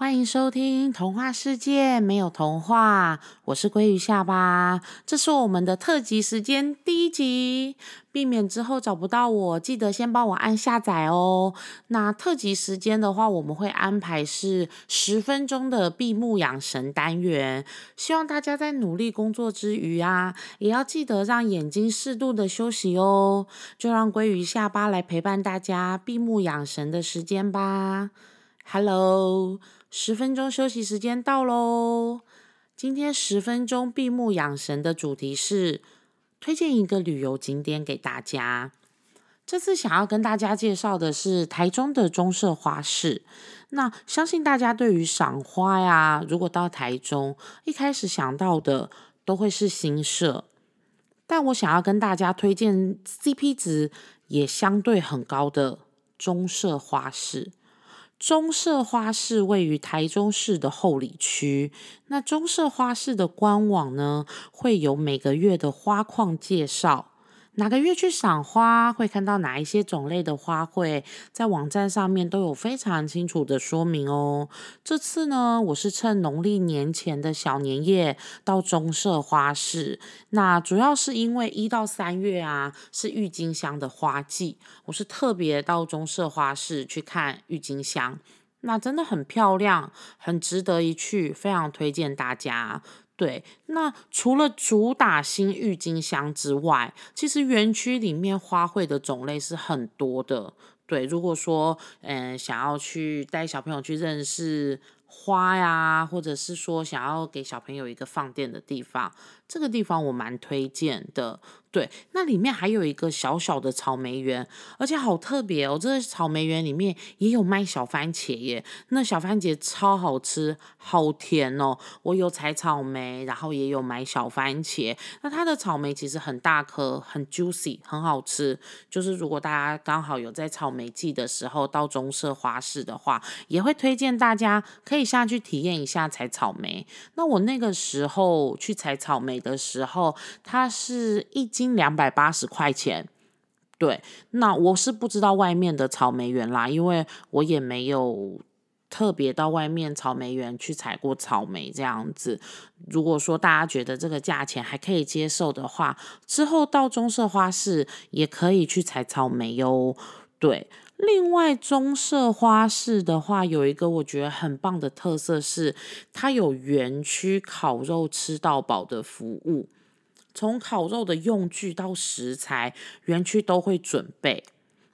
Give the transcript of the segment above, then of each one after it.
欢迎收听《童话世界没有童话》，我是鲑鱼下巴，这是我们的特辑时间第一集。避免之后找不到我，记得先帮我按下载哦。那特辑时间的话，我们会安排是十分钟的闭目养神单元，希望大家在努力工作之余啊，也要记得让眼睛适度的休息哦。就让鲑鱼下巴来陪伴大家闭目养神的时间吧。Hello。十分钟休息时间到喽！今天十分钟闭目养神的主题是推荐一个旅游景点给大家。这次想要跟大家介绍的是台中的中社花市。那相信大家对于赏花呀，如果到台中，一开始想到的都会是新社。但我想要跟大家推荐 CP 值也相对很高的中社花市。中社花市位于台中市的后里区。那中社花市的官网呢，会有每个月的花况介绍。哪个月去赏花，会看到哪一些种类的花卉，在网站上面都有非常清楚的说明哦。这次呢，我是趁农历年前的小年夜到中社花市，那主要是因为一到三月啊是郁金香的花季，我是特别到中社花市去看郁金香，那真的很漂亮，很值得一去，非常推荐大家。对，那除了主打新郁金香之外，其实园区里面花卉的种类是很多的。对，如果说嗯想要去带小朋友去认识。花呀，或者是说想要给小朋友一个放电的地方，这个地方我蛮推荐的。对，那里面还有一个小小的草莓园，而且好特别哦。这个草莓园里面也有卖小番茄耶，那小番茄超好吃，好甜哦。我有采草莓，然后也有买小番茄。那它的草莓其实很大颗，很 juicy，很好吃。就是如果大家刚好有在草莓季的时候到中社花市的话，也会推荐大家可以。下去体验一下采草莓。那我那个时候去采草莓的时候，它是一斤两百八十块钱。对，那我是不知道外面的草莓园啦，因为我也没有特别到外面草莓园去采过草莓这样子。如果说大家觉得这个价钱还可以接受的话，之后到中色花市也可以去采草莓哟。对。另外，中色花市的话，有一个我觉得很棒的特色是，它有园区烤肉吃到饱的服务，从烤肉的用具到食材，园区都会准备。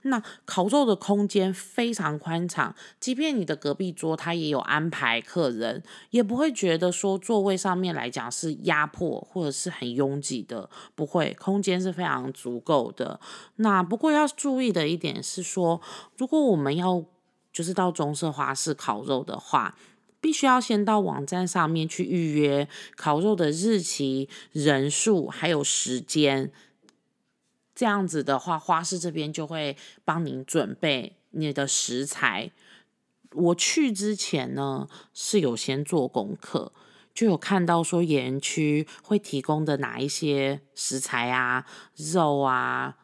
那烤肉的空间非常宽敞，即便你的隔壁桌他也有安排客人，也不会觉得说座位上面来讲是压迫或者是很拥挤的，不会，空间是非常足够的。那不过要注意的一点是说，如果我们要就是到中社花市烤肉的话，必须要先到网站上面去预约烤肉的日期、人数还有时间。这样子的话，花市这边就会帮您准备你的食材。我去之前呢，是有先做功课，就有看到说园区会提供的哪一些食材啊、肉啊、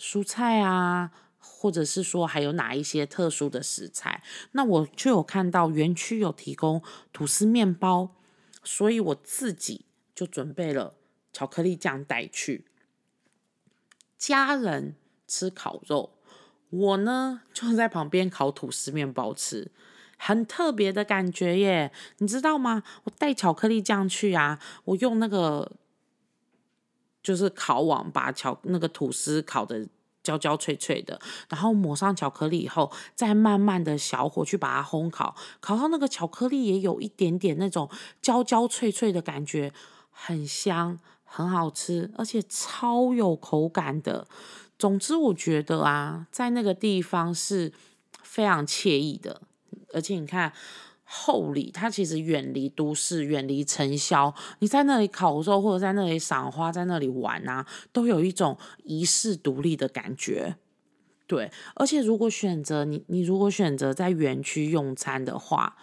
蔬菜啊，或者是说还有哪一些特殊的食材。那我就有看到园区有提供吐司面包，所以我自己就准备了巧克力酱带去。家人吃烤肉，我呢就在旁边烤吐司面包吃，很特别的感觉耶，你知道吗？我带巧克力酱去啊，我用那个就是烤网把巧那个吐司烤的焦焦脆脆的，然后抹上巧克力以后，再慢慢的小火去把它烘烤，烤到那个巧克力也有一点点那种焦焦脆脆的感觉，很香。很好吃，而且超有口感的。总之，我觉得啊，在那个地方是非常惬意的。而且你看，后里它其实远离都市，远离尘嚣。你在那里烤肉，或者在那里赏花，在那里玩啊，都有一种遗世独立的感觉。对，而且如果选择你，你如果选择在园区用餐的话，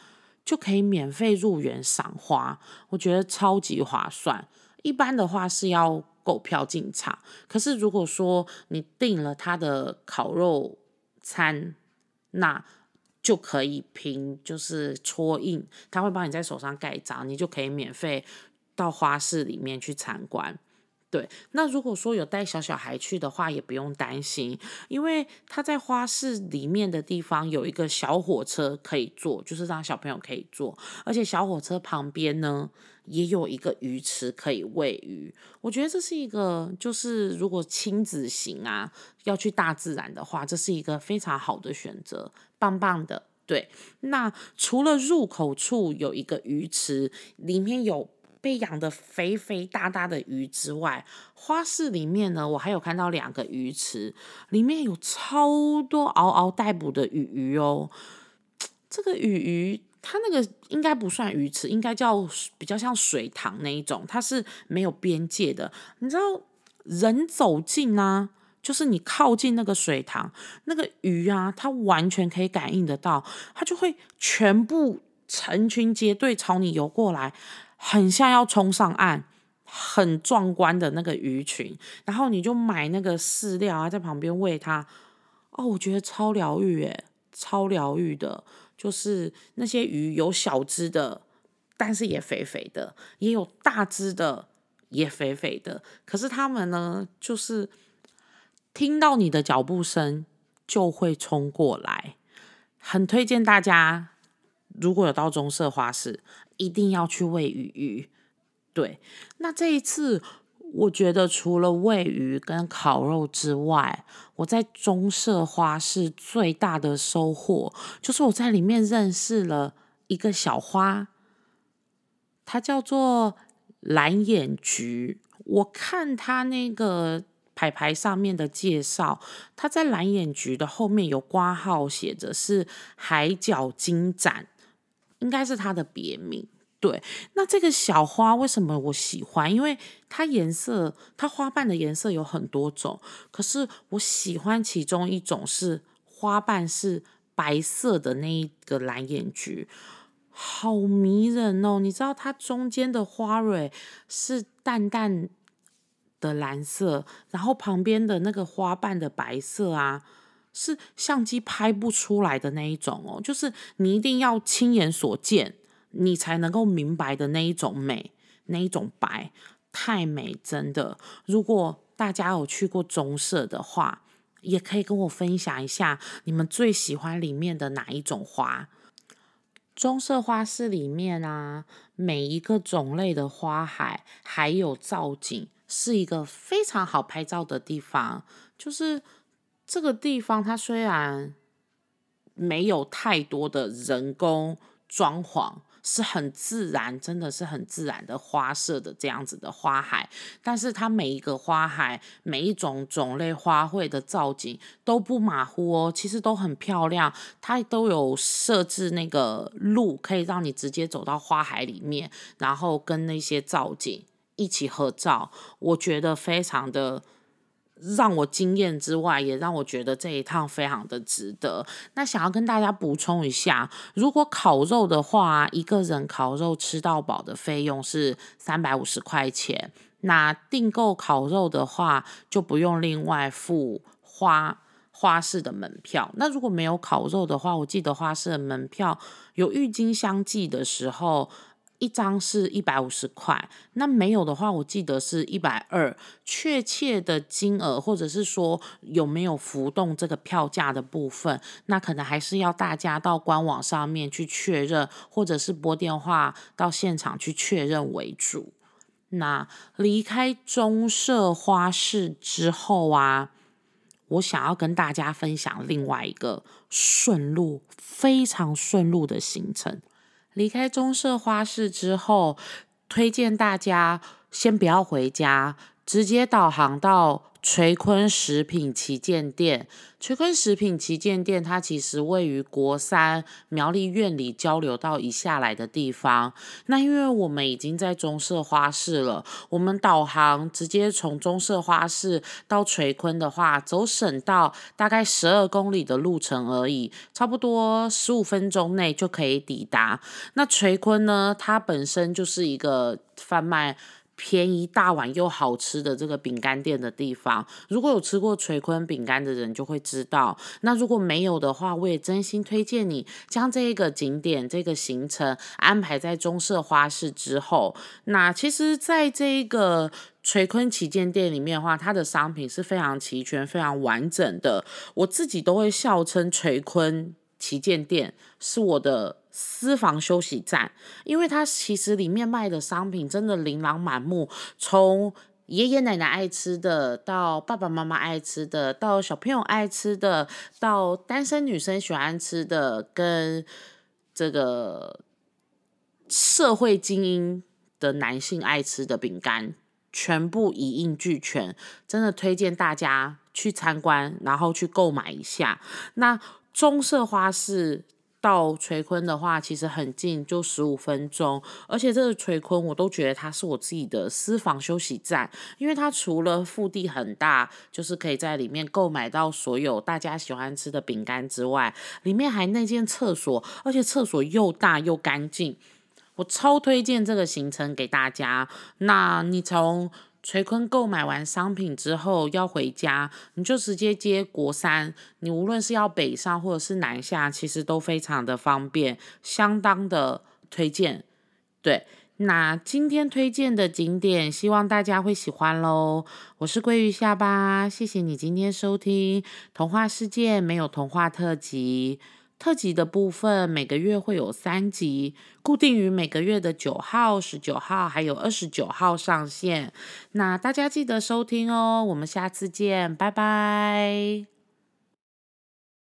就可以免费入园赏花，我觉得超级划算。一般的话是要购票进场，可是如果说你订了他的烤肉餐，那就可以凭就是戳印，他会帮你在手上盖章，你就可以免费到花市里面去参观。对，那如果说有带小小孩去的话，也不用担心，因为他在花市里面的地方有一个小火车可以坐，就是让小朋友可以坐，而且小火车旁边呢也有一个鱼池可以喂鱼。我觉得这是一个，就是如果亲子型啊要去大自然的话，这是一个非常好的选择，棒棒的。对，那除了入口处有一个鱼池，里面有。被养的肥肥大大的鱼之外，花市里面呢，我还有看到两个鱼池，里面有超多嗷嗷待哺的鱼鱼哦。这个鱼鱼，它那个应该不算鱼池，应该叫比较像水塘那一种，它是没有边界的。你知道，人走近啊，就是你靠近那个水塘，那个鱼啊，它完全可以感应得到，它就会全部成群结队朝你游过来。很像要冲上岸，很壮观的那个鱼群，然后你就买那个饲料啊，在旁边喂它。哦，我觉得超疗愈诶，超疗愈的。就是那些鱼有小只的，但是也肥肥的，也有大只的，也肥肥的。可是它们呢，就是听到你的脚步声就会冲过来。很推荐大家，如果有到中色花市。一定要去喂鱼鱼，对。那这一次，我觉得除了喂鱼跟烤肉之外，我在中色花市最大的收获，就是我在里面认识了一个小花，它叫做蓝眼菊。我看它那个牌牌上面的介绍，它在蓝眼菊的后面有挂号，写着是海角金盏。应该是它的别名，对。那这个小花为什么我喜欢？因为它颜色，它花瓣的颜色有很多种，可是我喜欢其中一种是花瓣是白色的那一个蓝眼菊，好迷人哦！你知道它中间的花蕊是淡淡的蓝色，然后旁边的那个花瓣的白色啊。是相机拍不出来的那一种哦，就是你一定要亲眼所见，你才能够明白的那一种美，那一种白，太美，真的。如果大家有去过棕色的话，也可以跟我分享一下你们最喜欢里面的哪一种花。棕色花市里面啊，每一个种类的花海还有造景，是一个非常好拍照的地方，就是。这个地方它虽然没有太多的人工装潢，是很自然，真的是很自然的花色的这样子的花海，但是它每一个花海每一种种类花卉的造景都不马虎哦，其实都很漂亮，它都有设置那个路，可以让你直接走到花海里面，然后跟那些造景一起合照，我觉得非常的。让我惊艳之外，也让我觉得这一趟非常的值得。那想要跟大家补充一下，如果烤肉的话，一个人烤肉吃到饱的费用是三百五十块钱。那订购烤肉的话，就不用另外付花花式的门票。那如果没有烤肉的话，我记得花式的门票有郁金香季的时候。一张是一百五十块，那没有的话，我记得是一百二。确切的金额，或者是说有没有浮动这个票价的部分，那可能还是要大家到官网上面去确认，或者是拨电话到现场去确认为主。那离开中社花市之后啊，我想要跟大家分享另外一个顺路、非常顺路的行程。离开中色花市之后，推荐大家先不要回家，直接导航到。垂坤食品旗舰店，垂坤食品旗舰店，它其实位于国三苗栗院里交流道以下来的地方。那因为我们已经在中社花市了，我们导航直接从中社花市到垂坤的话，走省道大概十二公里的路程而已，差不多十五分钟内就可以抵达。那垂坤呢，它本身就是一个贩卖。便宜大碗又好吃的这个饼干店的地方，如果有吃过垂坤饼干的人就会知道。那如果没有的话，我也真心推荐你将这一个景点、这个行程安排在中社花市之后。那其实，在这一个垂坤旗舰店里面的话，它的商品是非常齐全、非常完整的。我自己都会笑称垂坤旗舰店是我的。私房休息站，因为它其实里面卖的商品真的琳琅满目，从爷爷奶奶爱吃的，到爸爸妈妈爱吃的，到小朋友爱吃的，到单身女生喜欢吃的，跟这个社会精英的男性爱吃的饼干，全部一应俱全，真的推荐大家去参观，然后去购买一下。那棕色花市。到垂坤的话，其实很近，就十五分钟。而且这个垂坤，我都觉得它是我自己的私房休息站，因为它除了腹地很大，就是可以在里面购买到所有大家喜欢吃的饼干之外，里面还那间厕所，而且厕所又大又干净，我超推荐这个行程给大家。那你从垂坤购买完商品之后要回家，你就直接接国三。你无论是要北上或者是南下，其实都非常的方便，相当的推荐。对，那今天推荐的景点，希望大家会喜欢喽。我是鲑鱼下巴，谢谢你今天收听《童话世界没有童话特辑》。特辑的部分每个月会有三集，固定于每个月的九号、十九号还有二十九号上线。那大家记得收听哦，我们下次见，拜拜。